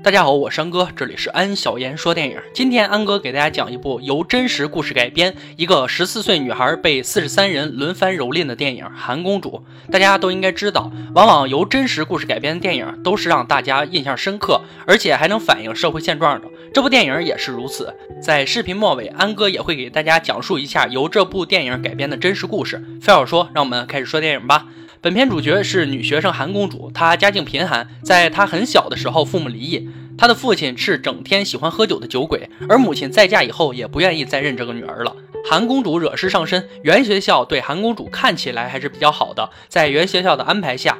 大家好，我是安哥，这里是安小言说电影。今天安哥给大家讲一部由真实故事改编，一个十四岁女孩被四十三人轮番蹂躏的电影《韩公主》。大家都应该知道，往往由真实故事改编的电影都是让大家印象深刻，而且还能反映社会现状的。这部电影也是如此。在视频末尾，安哥也会给大家讲述一下由这部电影改编的真实故事。废话少说，让我们开始说电影吧。本片主角是女学生韩公主，她家境贫寒，在她很小的时候，父母离异。她的父亲是整天喜欢喝酒的酒鬼，而母亲再嫁以后也不愿意再认这个女儿了。韩公主惹事上身，原学校对韩公主看起来还是比较好的，在原学校的安排下。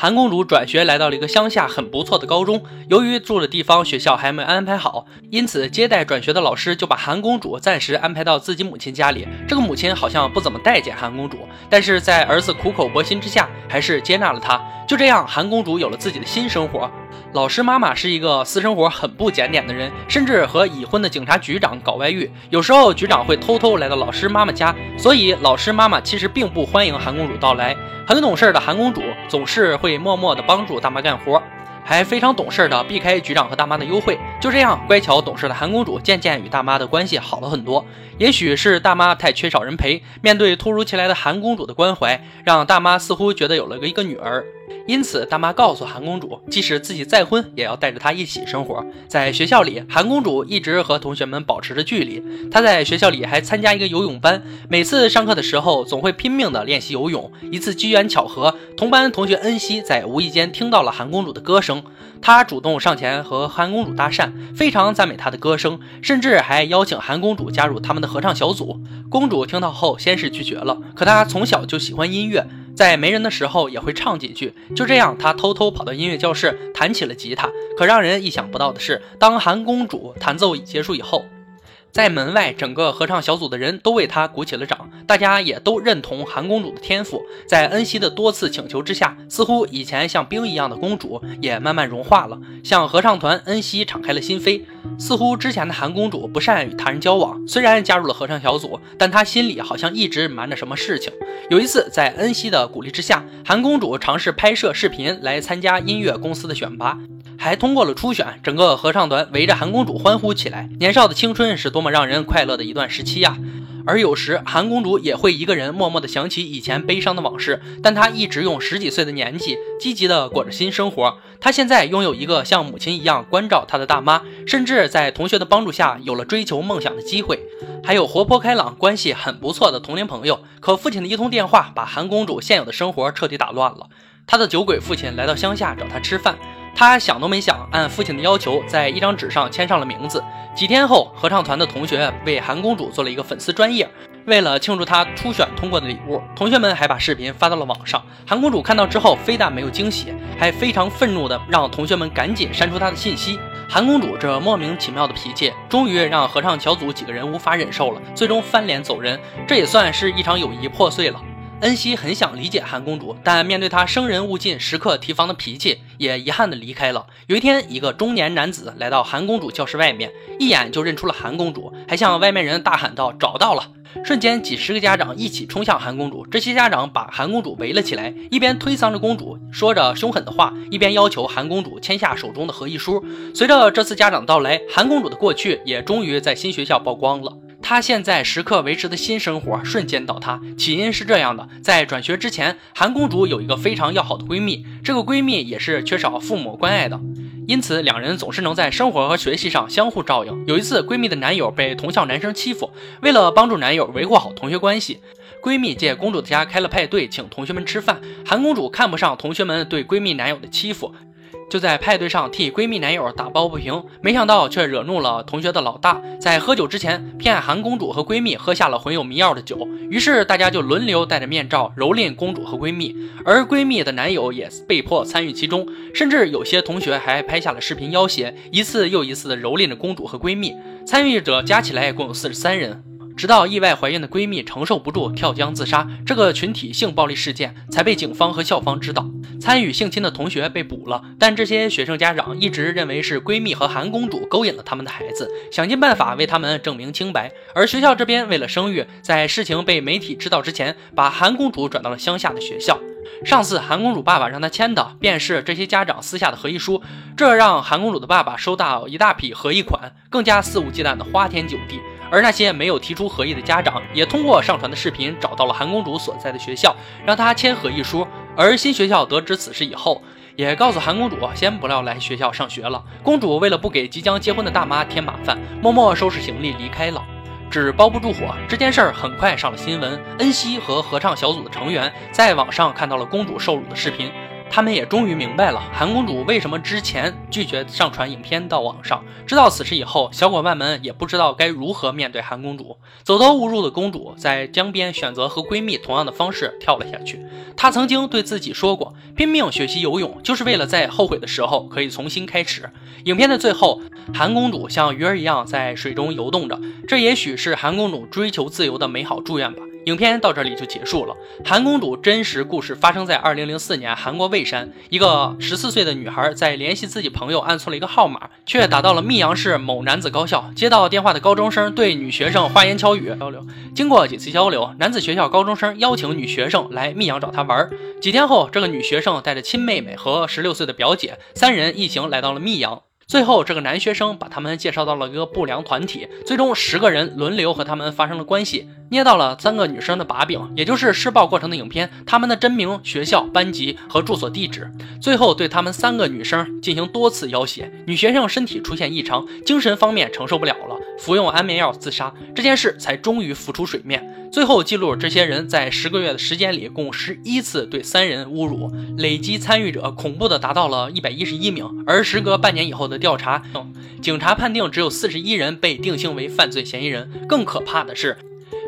韩公主转学来到了一个乡下很不错的高中，由于住的地方学校还没安排好，因此接待转学的老师就把韩公主暂时安排到自己母亲家里。这个母亲好像不怎么待见韩公主，但是在儿子苦口婆心之下，还是接纳了她。就这样，韩公主有了自己的新生活。老师妈妈是一个私生活很不检点的人，甚至和已婚的警察局长搞外遇。有时候局长会偷偷来到老师妈妈家，所以老师妈妈其实并不欢迎韩公主到来。很懂事的韩公主总是会默默的帮助大妈干活。还非常懂事的避开局长和大妈的幽会，就这样乖巧懂事的韩公主渐渐与大妈的关系好了很多。也许是大妈太缺少人陪，面对突如其来的韩公主的关怀，让大妈似乎觉得有了个一个女儿。因此，大妈告诉韩公主，即使自己再婚，也要带着她一起生活。在学校里，韩公主一直和同学们保持着距离。她在学校里还参加一个游泳班，每次上课的时候，总会拼命地练习游泳。一次机缘巧合，同班同学恩熙在无意间听到了韩公主的歌声。她主动上前和韩公主搭讪，非常赞美她的歌声，甚至还邀请韩公主加入他们的合唱小组。公主听到后，先是拒绝了。可她从小就喜欢音乐，在没人的时候也会唱几句。就这样，她偷偷跑到音乐教室弹起了吉他。可让人意想不到的是，当韩公主弹奏结束以后，在门外，整个合唱小组的人都为她鼓起了掌，大家也都认同韩公主的天赋。在恩熙的多次请求之下，似乎以前像冰一样的公主也慢慢融化了，向合唱团恩熙敞开了心扉。似乎之前的韩公主不善与他人交往，虽然加入了合唱小组，但她心里好像一直瞒着什么事情。有一次，在恩熙的鼓励之下，韩公主尝试拍摄视频来参加音乐公司的选拔。还通过了初选，整个合唱团围着韩公主欢呼起来。年少的青春是多么让人快乐的一段时期呀！而有时韩公主也会一个人默默地想起以前悲伤的往事，但她一直用十几岁的年纪积极地过着新生活。她现在拥有一个像母亲一样关照她的大妈，甚至在同学的帮助下有了追求梦想的机会，还有活泼开朗、关系很不错的同龄朋友。可父亲的一通电话把韩公主现有的生活彻底打乱了。她的酒鬼父亲来到乡下找她吃饭。他想都没想，按父亲的要求，在一张纸上签上了名字。几天后，合唱团的同学为韩公主做了一个粉丝专页，为了庆祝她初选通过的礼物，同学们还把视频发到了网上。韩公主看到之后，非但没有惊喜，还非常愤怒的让同学们赶紧删除她的信息。韩公主这莫名其妙的脾气，终于让合唱小组几个人无法忍受了，最终翻脸走人。这也算是一场友谊破碎了。恩熙很想理解韩公主，但面对她生人勿近、时刻提防的脾气，也遗憾地离开了。有一天，一个中年男子来到韩公主教室外面，一眼就认出了韩公主，还向外面人大喊道：“找到了！”瞬间，几十个家长一起冲向韩公主。这些家长把韩公主围了起来，一边推搡着公主，说着凶狠的话，一边要求韩公主签下手中的合议书。随着这次家长到来，韩公主的过去也终于在新学校曝光了。她现在时刻维持的新生活瞬间倒塌。起因是这样的：在转学之前，韩公主有一个非常要好的闺蜜，这个闺蜜也是缺少父母关爱的，因此两人总是能在生活和学习上相互照应。有一次，闺蜜的男友被同校男生欺负，为了帮助男友维护好同学关系，闺蜜借公主的家开了派对，请同学们吃饭。韩公主看不上同学们对闺蜜男友的欺负。就在派对上替闺蜜男友打抱不平，没想到却惹怒了同学的老大，在喝酒之前骗韩公主和闺蜜喝下了混有迷药的酒，于是大家就轮流戴着面罩蹂躏公主和闺蜜，而闺蜜的男友也被迫参与其中，甚至有些同学还拍下了视频要挟，一次又一次的蹂躏着公主和闺蜜，参与者加起来共有四十三人。直到意外怀孕的闺蜜承受不住跳江自杀，这个群体性暴力事件才被警方和校方知道。参与性侵的同学被捕了，但这些学生家长一直认为是闺蜜和韩公主勾引了他们的孩子，想尽办法为他们证明清白。而学校这边为了声誉，在事情被媒体知道之前，把韩公主转到了乡下的学校。上次韩公主爸爸让她签的，便是这些家长私下的合意书，这让韩公主的爸爸收到一大笔合意款，更加肆无忌惮的花天酒地。而那些没有提出合议的家长，也通过上传的视频找到了韩公主所在的学校，让她签合议书。而新学校得知此事以后，也告诉韩公主先不要来学校上学了。公主为了不给即将结婚的大妈添麻烦，默默收拾行李离开了。纸包不住火，这件事儿很快上了新闻。恩熙和合唱小组的成员在网上看到了公主受辱的视频。他们也终于明白了韩公主为什么之前拒绝上传影片到网上。知道此事以后，小伙伴们也不知道该如何面对韩公主。走投无路的公主在江边选择和闺蜜同样的方式跳了下去。她曾经对自己说过，拼命学习游泳就是为了在后悔的时候可以重新开始。影片的最后，韩公主像鱼儿一样在水中游动着，这也许是韩公主追求自由的美好祝愿吧。影片到这里就结束了。韩公主真实故事发生在二零零四年韩国蔚山，一个十四岁的女孩在联系自己朋友按错了一个号码，却打到了密阳市某男子高校。接到电话的高中生对女学生花言巧语交流，经过几次交流，男子学校高中生邀请女学生来密阳找他玩。几天后，这个女学生带着亲妹妹和十六岁的表姐三人一行来到了密阳。最后，这个男学生把他们介绍到了一个不良团体，最终十个人轮流和他们发生了关系，捏到了三个女生的把柄，也就是施暴过程的影片，他们的真名、学校、班级和住所地址。最后对他们三个女生进行多次要挟，女学生身体出现异常，精神方面承受不了了，服用安眠药自杀，这件事才终于浮出水面。最后记录，这些人在十个月的时间里，共十一次对三人侮辱，累计参与者恐怖的达到了一百一十一名。而时隔半年以后的调查，警察判定只有四十一人被定性为犯罪嫌疑人。更可怕的是。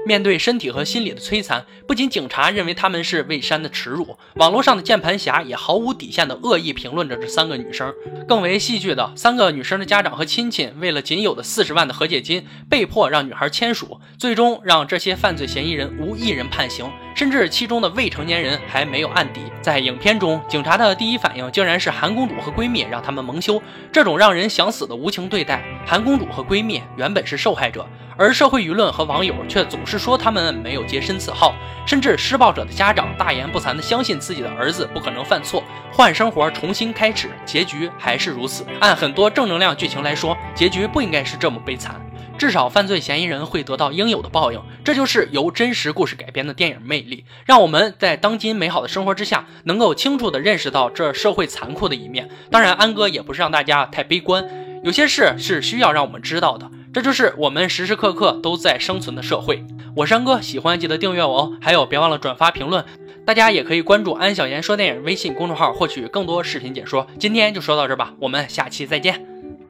面对身体和心理的摧残，不仅警察认为他们是魏山的耻辱，网络上的键盘侠也毫无底线的恶意评论着这三个女生。更为戏剧的，三个女生的家长和亲戚为了仅有的四十万的和解金，被迫让女孩签署，最终让这些犯罪嫌疑人无一人判刑，甚至其中的未成年人还没有案底。在影片中，警察的第一反应竟然是韩公主和闺蜜让他们蒙羞，这种让人想死的无情对待。韩公主和闺蜜原本是受害者。而社会舆论和网友却总是说他们没有洁身自好，甚至施暴者的家长大言不惭地相信自己的儿子不可能犯错，换生活重新开始，结局还是如此。按很多正能量剧情来说，结局不应该是这么悲惨，至少犯罪嫌疑人会得到应有的报应。这就是由真实故事改编的电影魅力，让我们在当今美好的生活之下，能够清楚地认识到这社会残酷的一面。当然，安哥也不是让大家太悲观，有些事是需要让我们知道的。这就是我们时时刻刻都在生存的社会。我山哥，喜欢记得订阅我哦，还有别忘了转发评论。大家也可以关注安小言说电影微信公众号，获取更多视频解说。今天就说到这吧，我们下期再见。